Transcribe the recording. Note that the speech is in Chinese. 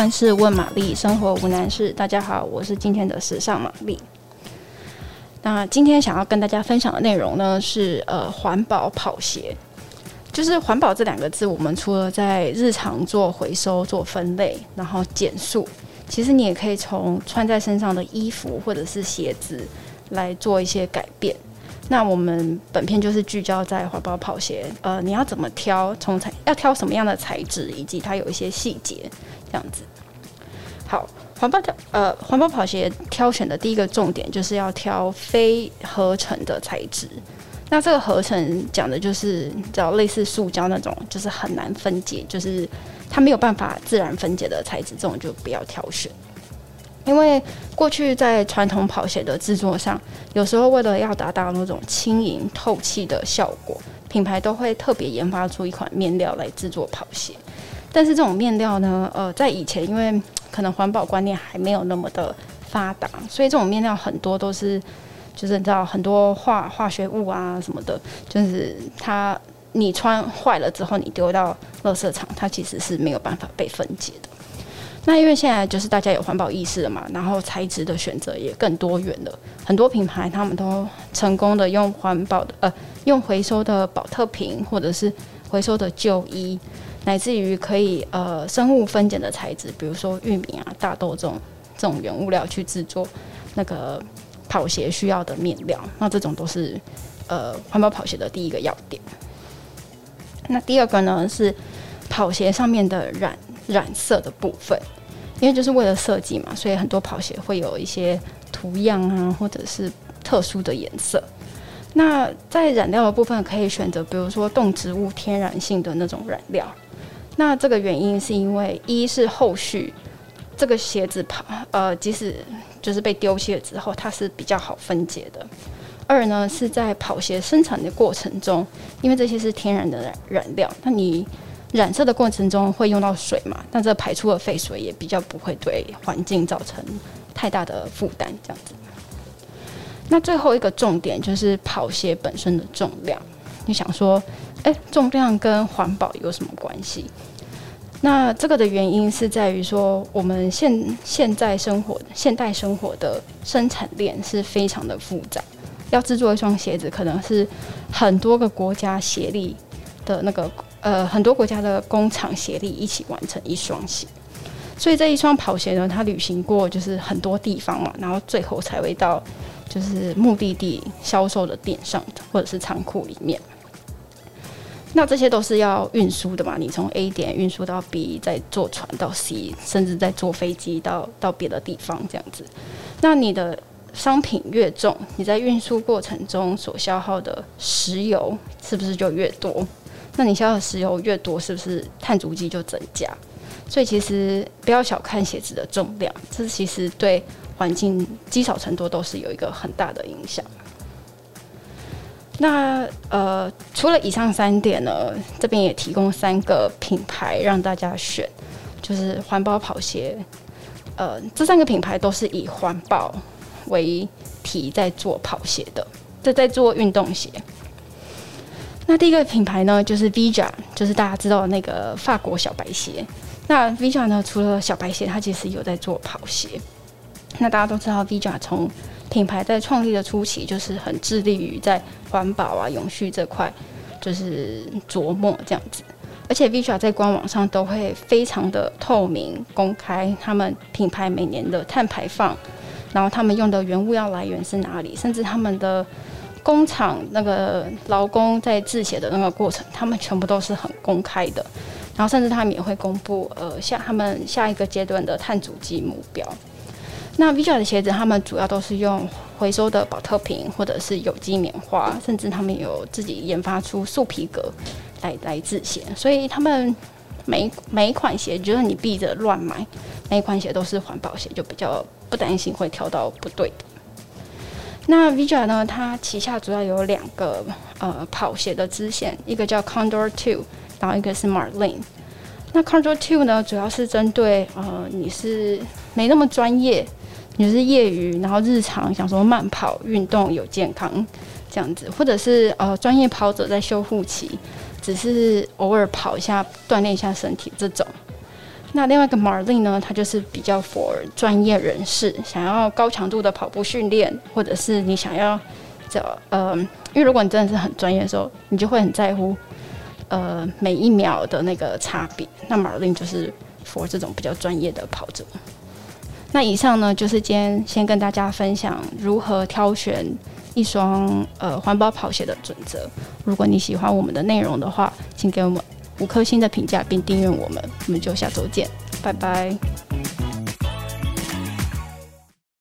万事问玛丽，生活无难事。大家好，我是今天的时尚玛丽。那今天想要跟大家分享的内容呢，是呃环保跑鞋。就是环保这两个字，我们除了在日常做回收、做分类，然后减塑，其实你也可以从穿在身上的衣服或者是鞋子来做一些改变。那我们本片就是聚焦在环保跑鞋，呃，你要怎么挑？从材要挑什么样的材质，以及它有一些细节，这样子。好，环保挑呃环保跑鞋挑选的第一个重点就是要挑非合成的材质。那这个合成讲的就是叫类似塑胶那种，就是很难分解，就是它没有办法自然分解的材质，这种就不要挑选。因为过去在传统跑鞋的制作上，有时候为了要达到那种轻盈透气的效果，品牌都会特别研发出一款面料来制作跑鞋。但是这种面料呢，呃，在以前因为可能环保观念还没有那么的发达，所以这种面料很多都是就是你知道很多化化学物啊什么的，就是它你穿坏了之后你丢到垃圾场，它其实是没有办法被分解的。那因为现在就是大家有环保意识了嘛，然后材质的选择也更多元了。很多品牌他们都成功的用环保的呃，用回收的宝特瓶或者是回收的旧衣，乃至于可以呃生物分解的材质，比如说玉米啊、大豆这种这种原物料去制作那个跑鞋需要的面料。那这种都是呃环保跑鞋的第一个要点。那第二个呢是跑鞋上面的染。染色的部分，因为就是为了设计嘛，所以很多跑鞋会有一些图样啊，或者是特殊的颜色。那在染料的部分，可以选择比如说动植物天然性的那种染料。那这个原因是因为一是后续这个鞋子跑，呃，即使就是被丢弃了之后，它是比较好分解的。二呢是在跑鞋生产的过程中，因为这些是天然的染染料，那你。染色的过程中会用到水嘛，但这排出的废水也比较不会对环境造成太大的负担，这样子。那最后一个重点就是跑鞋本身的重量。你想说，诶，重量跟环保有什么关系？那这个的原因是在于说，我们现现在生活现代生活的生产链是非常的复杂，要制作一双鞋子，可能是很多个国家协力的那个。呃，很多国家的工厂协力一起完成一双鞋，所以这一双跑鞋呢，它旅行过就是很多地方嘛，然后最后才会到就是目的地销售的店上或者是仓库里面。那这些都是要运输的嘛，你从 A 点运输到 B，再坐船到 C，甚至再坐飞机到到别的地方这样子。那你的商品越重，你在运输过程中所消耗的石油是不是就越多？那你消耗的石油越多，是不是碳足迹就增加？所以其实不要小看鞋子的重量，这其实对环境积少成多都是有一个很大的影响。那呃，除了以上三点呢，这边也提供三个品牌让大家选，就是环保跑鞋。呃，这三个品牌都是以环保为题在做跑鞋的，在在做运动鞋。那第一个品牌呢，就是 Vija，就是大家知道的那个法国小白鞋。那 Vija 呢，除了小白鞋，它其实有在做跑鞋。那大家都知道，Vija 从品牌在创立的初期，就是很致力于在环保啊、永续这块，就是琢磨这样子。而且 Vija 在官网上都会非常的透明公开，他们品牌每年的碳排放，然后他们用的原物料来源是哪里，甚至他们的。工厂那个劳工在制鞋的那个过程，他们全部都是很公开的，然后甚至他们也会公布呃下他们下一个阶段的碳足迹目标。那 Vija 的鞋子，他们主要都是用回收的宝特瓶或者是有机棉花，甚至他们有自己研发出树皮革来来制鞋，所以他们每每一款鞋，就是你逼着乱买，每一款鞋都是环保鞋，就比较不担心会挑到不对的。那 Vija 呢？它旗下主要有两个呃跑鞋的支线，一个叫 Condor Two，然后一个是 Marlin。那 Condor Two 呢，主要是针对呃你是没那么专业，你是业余，然后日常想说慢跑运动有健康这样子，或者是呃专业跑者在修复期，只是偶尔跑一下锻炼一下身体这种。那另外一个 Marlin 呢，它就是比较 for 专业人士，想要高强度的跑步训练，或者是你想要这呃，因为如果你真的是很专业的时候，你就会很在乎呃每一秒的那个差别。那 Marlin 就是 for 这种比较专业的跑者。那以上呢，就是今天先跟大家分享如何挑选一双呃环保跑鞋的准则。如果你喜欢我们的内容的话，请给我们五颗星的评价并订阅我们。我们就下周见，拜拜。